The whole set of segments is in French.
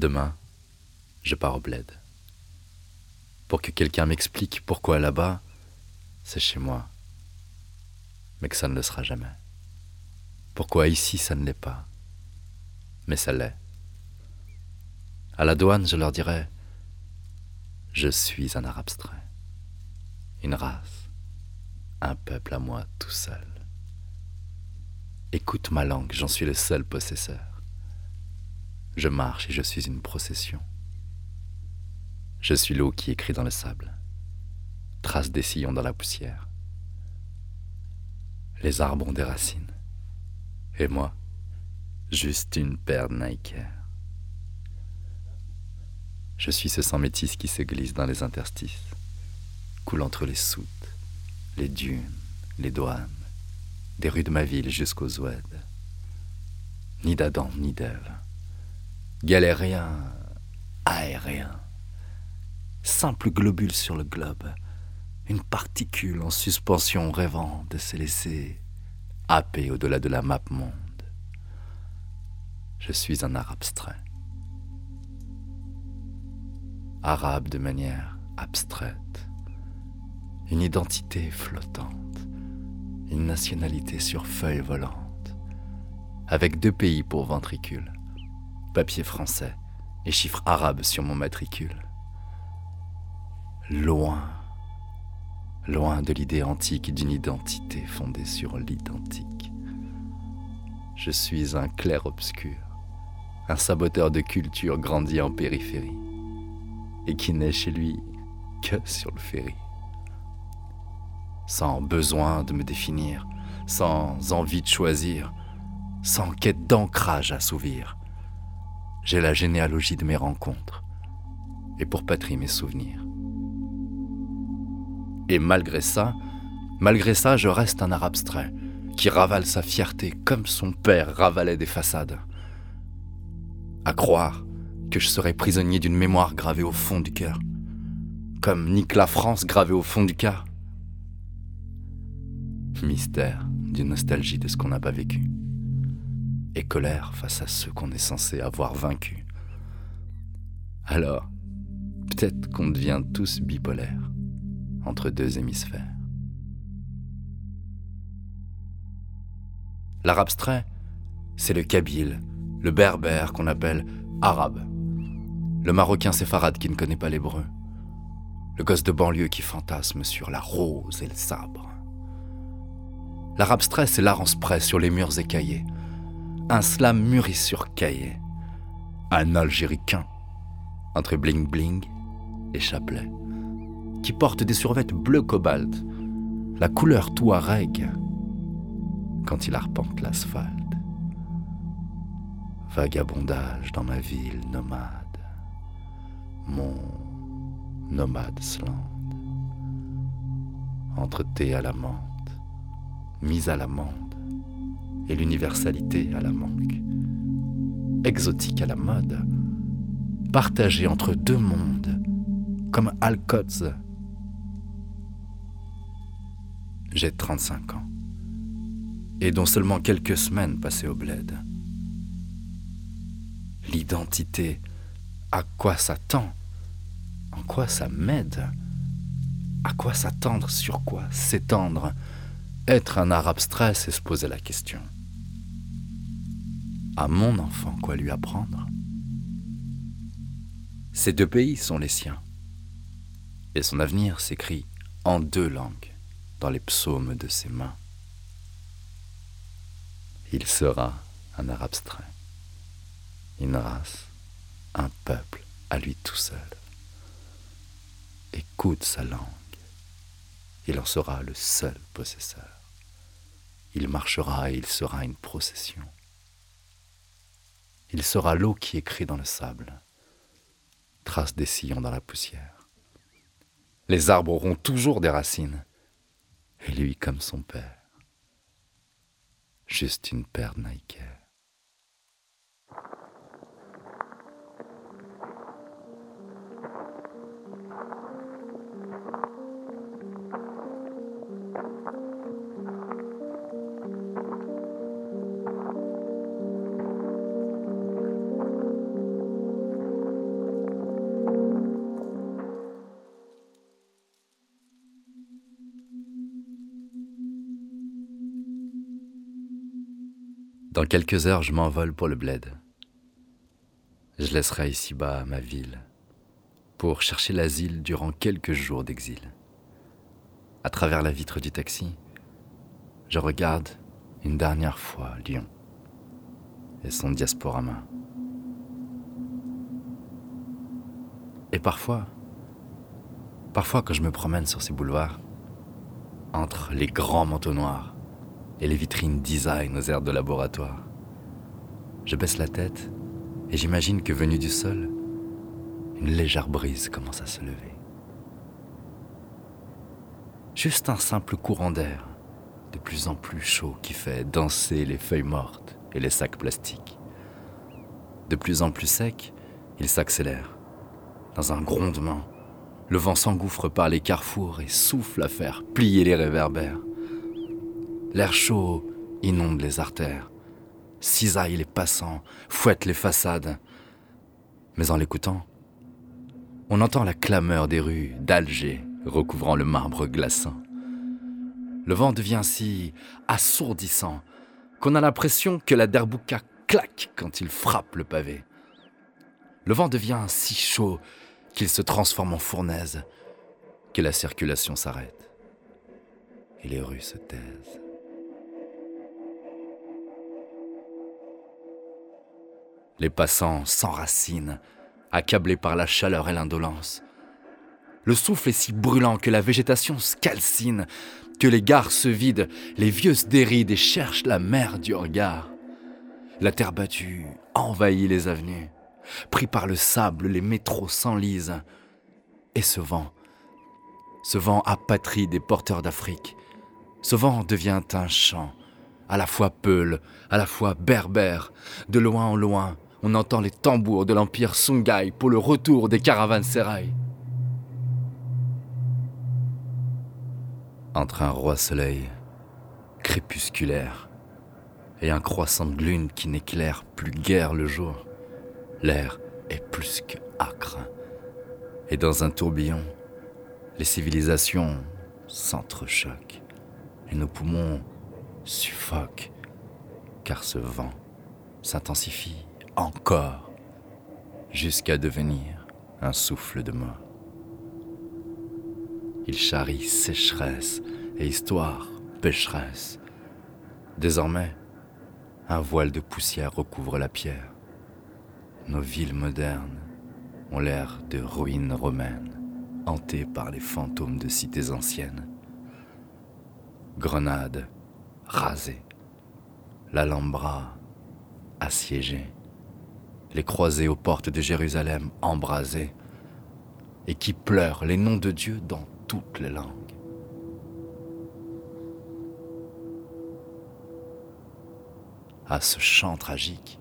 Demain, je pars au bled. Pour que quelqu'un m'explique pourquoi là-bas, c'est chez moi. Mais que ça ne le sera jamais. Pourquoi ici ça ne l'est pas. Mais ça l'est. À la douane, je leur dirai Je suis un art abstrait, une race, un peuple à moi tout seul. Écoute ma langue, j'en suis le seul possesseur. Je marche et je suis une procession. Je suis l'eau qui écrit dans le sable, trace des sillons dans la poussière. Les arbres ont des racines. Et moi, juste une paire de Nike. Je suis ce sang métis qui se glisse dans les interstices, coule entre les soutes, les dunes, les douanes, des rues de ma ville jusqu'aux oueds. Ni d'Adam, ni d'Ève. Galérien, aérien. Simple globule sur le globe. Une particule en suspension rêvant de se laisser happer au-delà de la map monde. Je suis un art abstrait. Arabe de manière abstraite. Une identité flottante une nationalité sur feuille volante, avec deux pays pour ventricule, papier français et chiffres arabes sur mon matricule. Loin, loin de l'idée antique d'une identité fondée sur l'identique. Je suis un clair-obscur, un saboteur de culture grandi en périphérie, et qui n'est chez lui que sur le ferry sans besoin de me définir, sans envie de choisir, sans quête d'ancrage à souvir. J'ai la généalogie de mes rencontres, et pour patrie mes souvenirs. Et malgré ça, malgré ça, je reste un art abstrait, qui ravale sa fierté comme son père ravalait des façades. À croire que je serais prisonnier d'une mémoire gravée au fond du cœur, comme Nique la France gravée au fond du cœur mystère, d'une nostalgie de ce qu'on n'a pas vécu, colère face à ceux qu'on est censé avoir vaincus. Alors, peut-être qu'on devient tous bipolaires, entre deux hémisphères. L'art abstrait, c'est le kabyle, le berbère qu'on appelle arabe, le marocain séfarade qui ne connaît pas l'hébreu, le gosse de banlieue qui fantasme sur la rose et le sabre, L'art abstrait, c'est l'art en spray sur les murs écaillés. Un slam mûri sur cahier. Un algéricain, entre bling bling et chapelet, qui porte des survêtes bleu cobalt, la couleur touareg, quand il arpente l'asphalte. Vagabondage dans ma ville nomade, mon nomade slant, entre thé à la menthe mise à l'amende, et l'universalité à la manque. Exotique à la mode, partagée entre deux mondes, comme Alcott's. J'ai 35 ans, et dont seulement quelques semaines passées au bled. L'identité, à quoi ça tend En quoi ça m'aide À quoi s'attendre Sur quoi s'étendre être un art abstrait, c'est se poser la question. À mon enfant, quoi lui apprendre Ces deux pays sont les siens. Et son avenir s'écrit en deux langues dans les psaumes de ses mains. Il sera un art abstrait, une race, un peuple à lui tout seul. Écoute sa langue il en sera le seul possesseur. Il marchera et il sera une procession. Il sera l'eau qui écrit dans le sable, trace des sillons dans la poussière. Les arbres auront toujours des racines, et lui comme son père, juste une paire de Nike. Dans quelques heures, je m'envole pour le bled. Je laisserai ici-bas ma ville pour chercher l'asile durant quelques jours d'exil. À travers la vitre du taxi, je regarde une dernière fois Lyon et son diasporama. Et parfois, parfois quand je me promène sur ces boulevards, entre les grands manteaux noirs et les vitrines design aux airs de laboratoire, je baisse la tête et j'imagine que venu du sol, une légère brise commence à se lever. Juste un simple courant d'air, de plus en plus chaud, qui fait danser les feuilles mortes et les sacs plastiques. De plus en plus sec, il s'accélère. Dans un grondement, le vent s'engouffre par les carrefours et souffle à faire plier les réverbères. L'air chaud inonde les artères, cisaille les passants, fouette les façades. Mais en l'écoutant, on entend la clameur des rues d'Alger recouvrant le marbre glaçant. Le vent devient si assourdissant qu'on a l'impression que la derbouka claque quand il frappe le pavé. Le vent devient si chaud qu'il se transforme en fournaise, que la circulation s'arrête et les rues se taisent. Les passants s'enracinent, accablés par la chaleur et l'indolence. Le souffle est si brûlant que la végétation se que les gares se vident, les vieux se dérident et cherchent la mer du regard. La terre battue envahit les avenues. Pris par le sable, les métros s'enlisent. Et ce vent, ce vent apatrie des porteurs d'Afrique, ce vent devient un chant, à la fois peul, à la fois berbère. De loin en loin, on entend les tambours de l'empire Sungai pour le retour des caravansérails. entre un roi soleil crépusculaire et un croissant de lune qui n'éclaire plus guère le jour, l'air est plus que âcre. Et dans un tourbillon, les civilisations s'entrechoquent et nos poumons suffoquent, car ce vent s'intensifie encore jusqu'à devenir un souffle de mort. Il charrie sécheresse et histoire pécheresse. Désormais, un voile de poussière recouvre la pierre. Nos villes modernes ont l'air de ruines romaines, hantées par les fantômes de cités anciennes. Grenade rasée, l'Alhambra assiégée, les croisées aux portes de Jérusalem embrasées, et qui pleurent les noms de Dieu dans toutes les langues. À ce chant tragique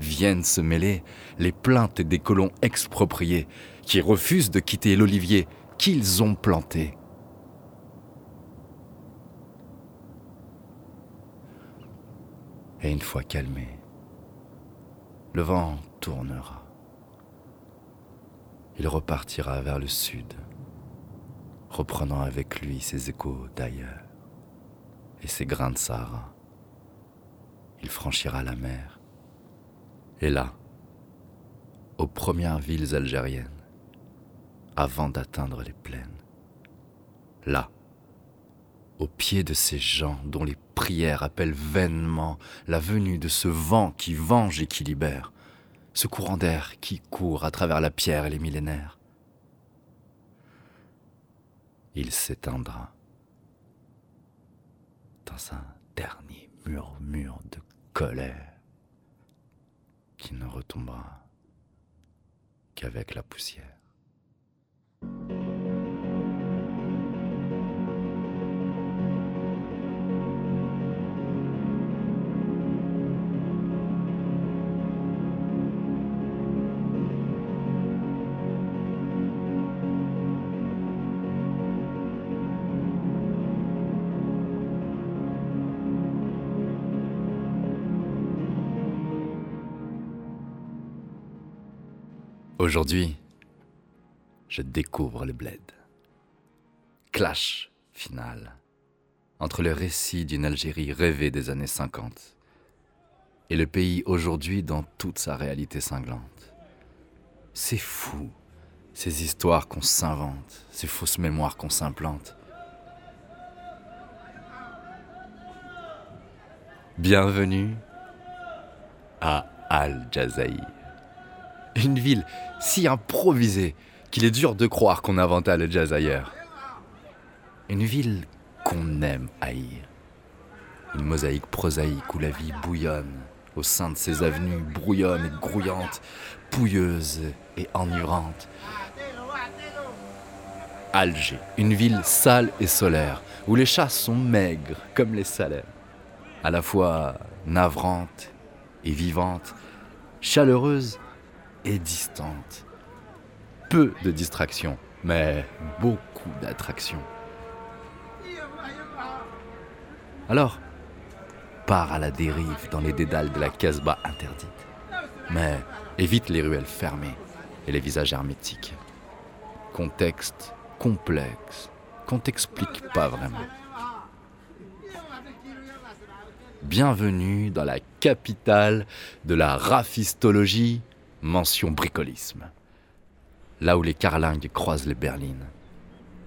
viennent se mêler les plaintes des colons expropriés qui refusent de quitter l'olivier qu'ils ont planté. Et une fois calmé, le vent tournera. Il repartira vers le sud reprenant avec lui ses échos d'ailleurs et ses grains de Sahara. Il franchira la mer. Et là, aux premières villes algériennes, avant d'atteindre les plaines, là, au pied de ces gens dont les prières appellent vainement la venue de ce vent qui venge et qui libère, ce courant d'air qui court à travers la pierre et les millénaires, il s'éteindra dans un dernier murmure de colère qui ne retombera qu'avec la poussière. Aujourd'hui, je découvre le bled. Clash final entre le récit d'une Algérie rêvée des années 50 et le pays aujourd'hui dans toute sa réalité cinglante. C'est fou, ces histoires qu'on s'invente, ces fausses mémoires qu'on s'implante. Bienvenue à Al Jazair. Une ville si improvisée qu'il est dur de croire qu'on inventé le jazz ailleurs. Une ville qu'on aime haïr. Une mosaïque prosaïque où la vie bouillonne au sein de ses avenues brouillonnes et grouillantes, pouilleuses et enivrante. Alger, une ville sale et solaire, où les chats sont maigres comme les salaires, à la fois navrante et vivante, chaleureuse distante. Peu de distractions, mais beaucoup d'attractions. Alors, pars à la dérive dans les dédales de la Casbah interdite. Mais évite les ruelles fermées et les visages hermétiques. Contexte complexe qu'on t'explique pas vraiment. Bienvenue dans la capitale de la raphistologie, mention bricolisme. Là où les carlingues croisent les berlines.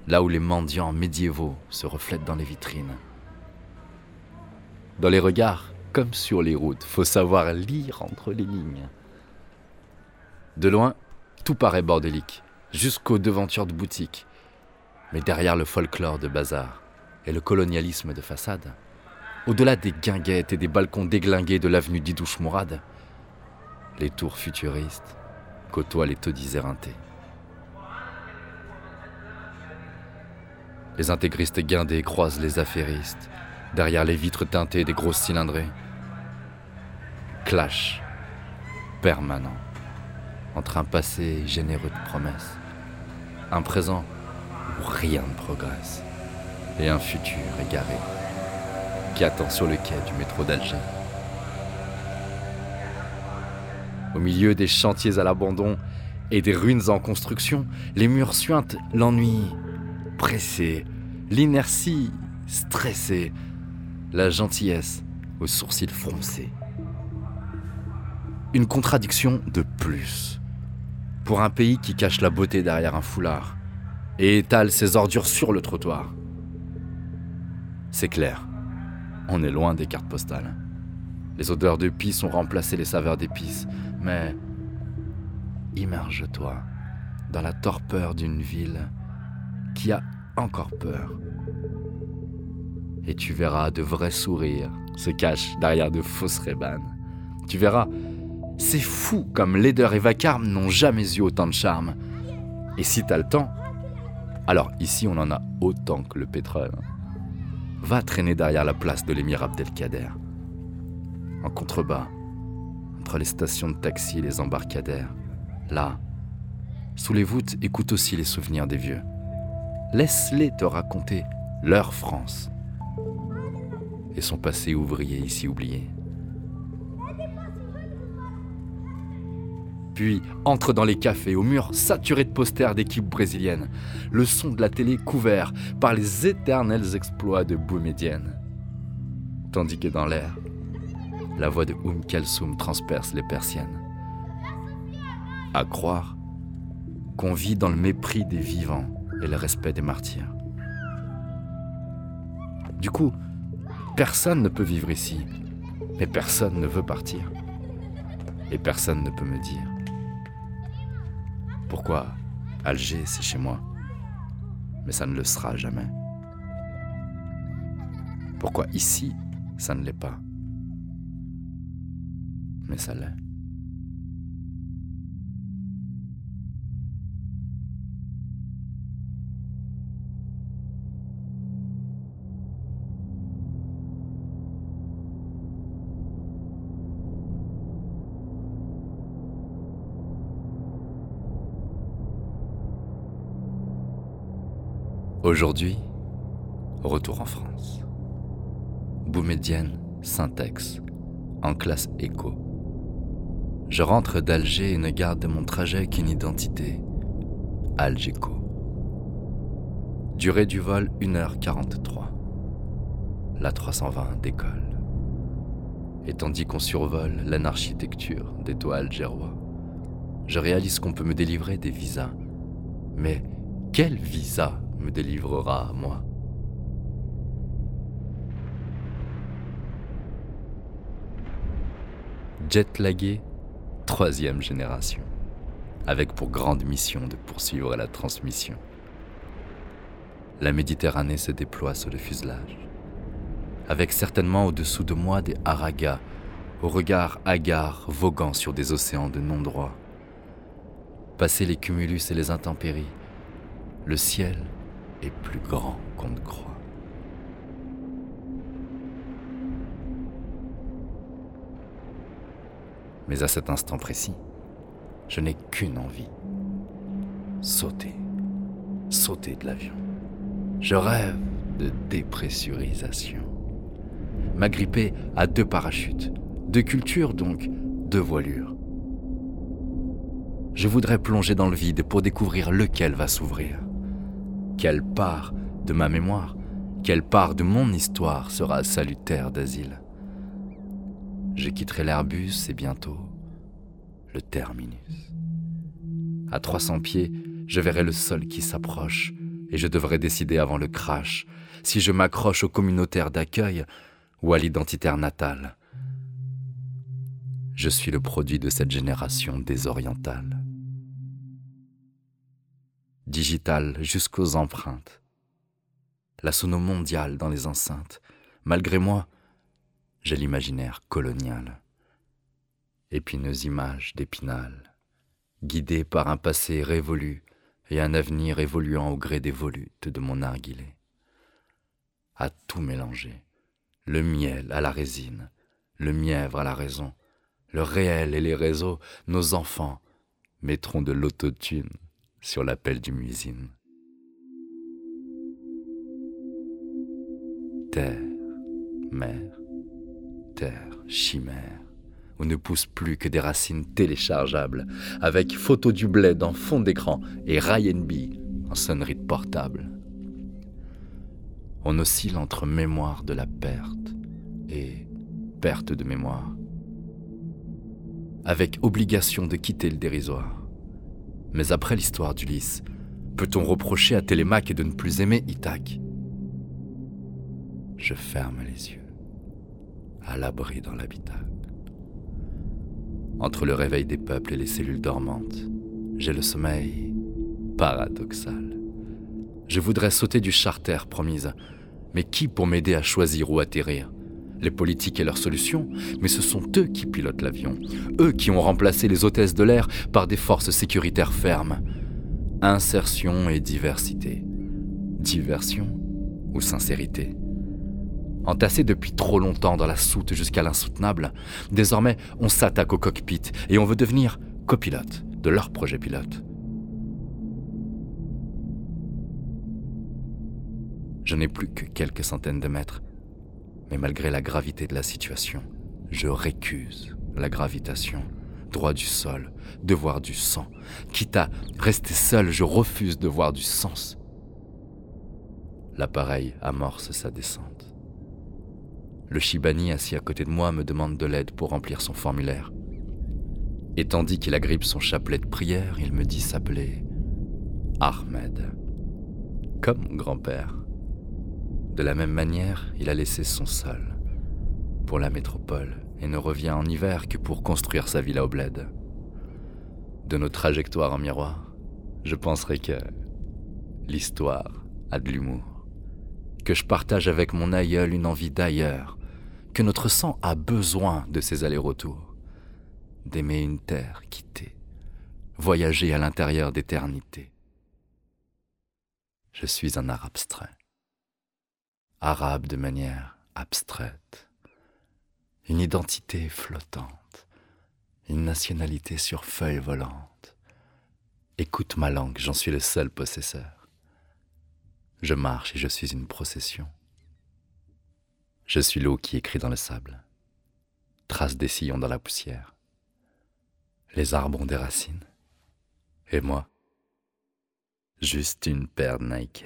Là où les mendiants médiévaux se reflètent dans les vitrines. Dans les regards, comme sur les routes, faut savoir lire entre les lignes. De loin, tout paraît bordélique, jusqu'aux devantures de boutiques. Mais derrière le folklore de bazar et le colonialisme de façade, au-delà des guinguettes et des balcons déglingués de l'avenue d'Idouche Mourad, les tours futuristes côtoient les taudis éreintés. Les intégristes guindés croisent les affairistes derrière les vitres teintées des grosses cylindrées. Clash permanent entre un passé généreux de promesses, un présent où rien ne progresse, et un futur égaré qui attend sur le quai du métro d'Alger. Au milieu des chantiers à l'abandon et des ruines en construction, les murs suintent l'ennui, pressé, l'inertie, stressée, la gentillesse aux sourcils froncés. Une contradiction de plus pour un pays qui cache la beauté derrière un foulard et étale ses ordures sur le trottoir. C'est clair, on est loin des cartes postales. Les odeurs de pisse ont remplacé les saveurs d'épices, mais immerge-toi dans la torpeur d'une ville qui a encore peur. Et tu verras de vrais sourires se cachent derrière de fausses rébanes. Tu verras c'est fou comme laideur et vacarme n'ont jamais eu autant de charme. Et si t'as le temps, alors ici on en a autant que le pétrole. Va traîner derrière la place de l'émir Abdelkader. En contrebas, entre les stations de taxi et les embarcadères. Là, sous les voûtes, écoute aussi les souvenirs des vieux. Laisse-les te raconter leur France et son passé ouvrier ici oublié. Puis entre dans les cafés aux murs saturés de posters d'équipes brésiliennes, le son de la télé couvert par les éternels exploits de Boumedienne. Tandis que dans l'air, la voix de Oum Kalsoum transperce les persiennes. À croire qu'on vit dans le mépris des vivants et le respect des martyrs. Du coup, personne ne peut vivre ici, mais personne ne veut partir. Et personne ne peut me dire pourquoi Alger, c'est chez moi Mais ça ne le sera jamais. Pourquoi ici, ça ne l'est pas? Aujourd'hui, retour en France. Boumedienne, Syntex, en classe éco. Je rentre d'Alger et ne garde de mon trajet qu'une identité, Algeco. Durée du vol 1h43. La 320 décolle. Et tandis qu'on survole l'anarchitecture des toits algérois, je réalise qu'on peut me délivrer des visas. Mais quel visa me délivrera à moi? Jet lagué, troisième génération, avec pour grande mission de poursuivre la transmission. La Méditerranée se déploie sous le fuselage avec certainement au-dessous de moi des haragas, au regard hagard voguant sur des océans de non-droit. Passer les cumulus et les intempéries, le ciel est plus grand qu'on ne croit. Mais à cet instant précis, je n'ai qu'une envie. Sauter. Sauter de l'avion. Je rêve de dépressurisation m'agripper à deux parachutes, deux cultures donc, deux voilures. Je voudrais plonger dans le vide pour découvrir lequel va s'ouvrir. Quelle part de ma mémoire, quelle part de mon histoire sera salutaire d'asile? Je quitterai l'Airbus et bientôt le terminus. À 300 pieds, je verrai le sol qui s'approche et je devrais décider avant le crash si je m'accroche au communautaire d'accueil ou à l'identitaire natal. Je suis le produit de cette génération désorientale. Digital jusqu'aux empreintes. La sono mondiale dans les enceintes. Malgré moi, j'ai l'imaginaire colonial. Épineuse image d'épinal, guidée par un passé révolu et un avenir évoluant au gré des volutes de mon narguilé. À tout mélanger le miel à la résine, le mièvre à la raison, le réel et les réseaux, nos enfants mettront de l'autotune sur l'appel du muisine. Terre, mer, chimère, où ne poussent plus que des racines téléchargeables, avec photo du bled en fond d'écran et Ryan en sonnerie de portable. On oscille entre mémoire de la perte et perte de mémoire, avec obligation de quitter le dérisoire. Mais après l'histoire d'Ulysse, peut-on reprocher à Télémaque de ne plus aimer Ithaque? Je ferme les yeux, à l'abri dans l'habitacle. Entre le réveil des peuples et les cellules dormantes, j'ai le sommeil paradoxal. Je voudrais sauter du charter promise. Mais qui pour m'aider à choisir où atterrir? Les politiques et leurs solutions, mais ce sont eux qui pilotent l'avion. Eux qui ont remplacé les hôtesses de l'air par des forces sécuritaires fermes. Insertion et diversité. Diversion ou sincérité Entassés depuis trop longtemps dans la soute jusqu'à l'insoutenable, désormais on s'attaque au cockpit et on veut devenir copilote de leur projet pilote. Je n'ai plus que quelques centaines de mètres, mais malgré la gravité de la situation, je récuse la gravitation, droit du sol, devoir du sang. Quitte à rester seul, je refuse de voir du sens. L'appareil amorce sa descente. Le Shibani assis à côté de moi me demande de l'aide pour remplir son formulaire. Et tandis qu'il agrippe son chapelet de prière, il me dit s'appeler Ahmed, comme grand-père. De la même manière, il a laissé son sol pour la métropole et ne revient en hiver que pour construire sa villa au bled. De nos trajectoires en miroir, je penserai que l'histoire a de l'humour, que je partage avec mon aïeul une envie d'ailleurs, que notre sang a besoin de ces allers-retours, d'aimer une terre quittée, voyager à l'intérieur d'éternité. Je suis un art abstrait arabe de manière abstraite, une identité flottante, une nationalité sur feuille volante. Écoute ma langue, j'en suis le seul possesseur. Je marche et je suis une procession. Je suis l'eau qui écrit dans le sable, trace des sillons dans la poussière. Les arbres ont des racines. Et moi, juste une paire de Nike.